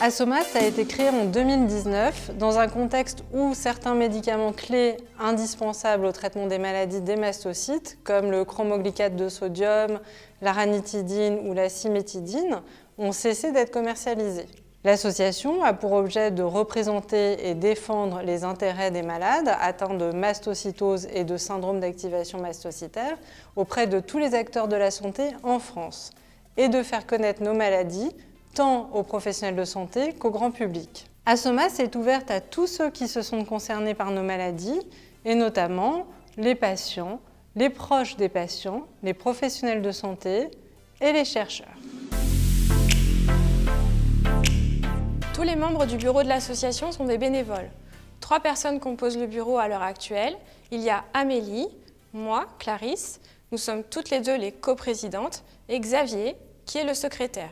Asomas a été créé en 2019 dans un contexte où certains médicaments clés indispensables au traitement des maladies des mastocytes, comme le chromoglycate de sodium, la ranitidine ou la cimétidine, ont cessé d'être commercialisés. L'association a pour objet de représenter et défendre les intérêts des malades atteints de mastocytose et de syndrome d'activation mastocytaire auprès de tous les acteurs de la santé en France et de faire connaître nos maladies tant aux professionnels de santé qu'au grand public. Asomas est ouverte à tous ceux qui se sont concernés par nos maladies, et notamment les patients, les proches des patients, les professionnels de santé et les chercheurs. Tous les membres du bureau de l'association sont des bénévoles. Trois personnes composent le bureau à l'heure actuelle. Il y a Amélie, moi, Clarisse, nous sommes toutes les deux les coprésidentes, et Xavier, qui est le secrétaire.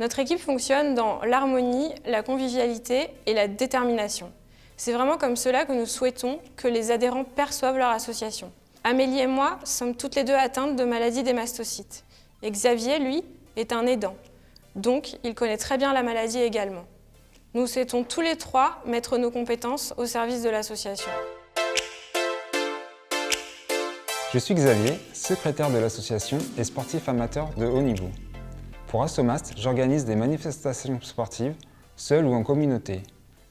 Notre équipe fonctionne dans l'harmonie, la convivialité et la détermination. C'est vraiment comme cela que nous souhaitons que les adhérents perçoivent leur association. Amélie et moi sommes toutes les deux atteintes de maladie des mastocytes. Et Xavier, lui, est un aidant. Donc, il connaît très bien la maladie également. Nous souhaitons tous les trois mettre nos compétences au service de l'association. Je suis Xavier, secrétaire de l'association et sportif amateur de haut niveau. Pour Assomast, j'organise des manifestations sportives, seules ou en communauté,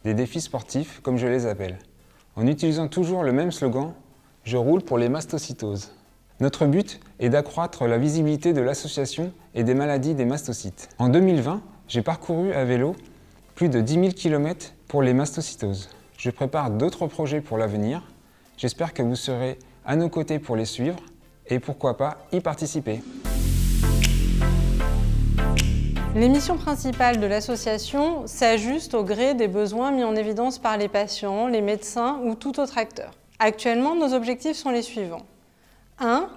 des défis sportifs comme je les appelle, en utilisant toujours le même slogan « Je roule pour les mastocytoses ». Notre but est d'accroître la visibilité de l'association et des maladies des mastocytes. En 2020, j'ai parcouru à vélo plus de 10 000 km pour les mastocytoses. Je prépare d'autres projets pour l'avenir. J'espère que vous serez à nos côtés pour les suivre et pourquoi pas y participer. Les missions principales de l'association s'ajustent au gré des besoins mis en évidence par les patients, les médecins ou tout autre acteur. Actuellement, nos objectifs sont les suivants. 1.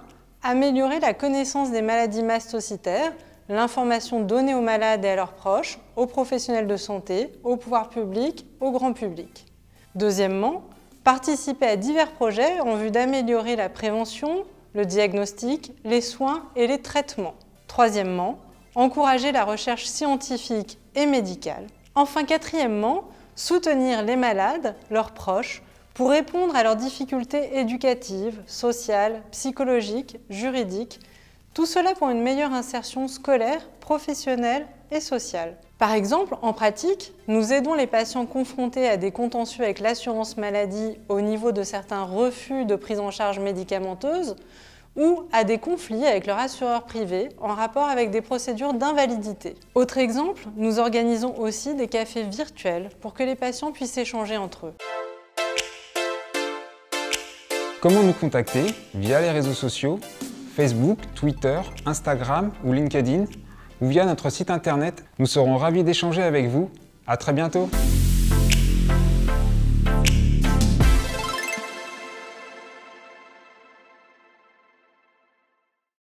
Améliorer la connaissance des maladies mastocytaires, l'information donnée aux malades et à leurs proches, aux professionnels de santé, au pouvoir public, au grand public. Deuxièmement, participer à divers projets en vue d'améliorer la prévention, le diagnostic, les soins et les traitements. Troisièmement, encourager la recherche scientifique et médicale. Enfin, quatrièmement, soutenir les malades, leurs proches, pour répondre à leurs difficultés éducatives, sociales, psychologiques, juridiques, tout cela pour une meilleure insertion scolaire, professionnelle et sociale. Par exemple, en pratique, nous aidons les patients confrontés à des contentieux avec l'assurance maladie au niveau de certains refus de prise en charge médicamenteuse ou à des conflits avec leur assureur privé en rapport avec des procédures d'invalidité. Autre exemple, nous organisons aussi des cafés virtuels pour que les patients puissent échanger entre eux. Comment nous contacter Via les réseaux sociaux, Facebook, Twitter, Instagram ou LinkedIn ou via notre site internet? Nous serons ravis d'échanger avec vous. À très bientôt